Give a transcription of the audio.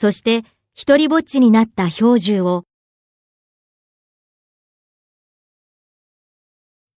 そして一人ぼっちになった氷柱を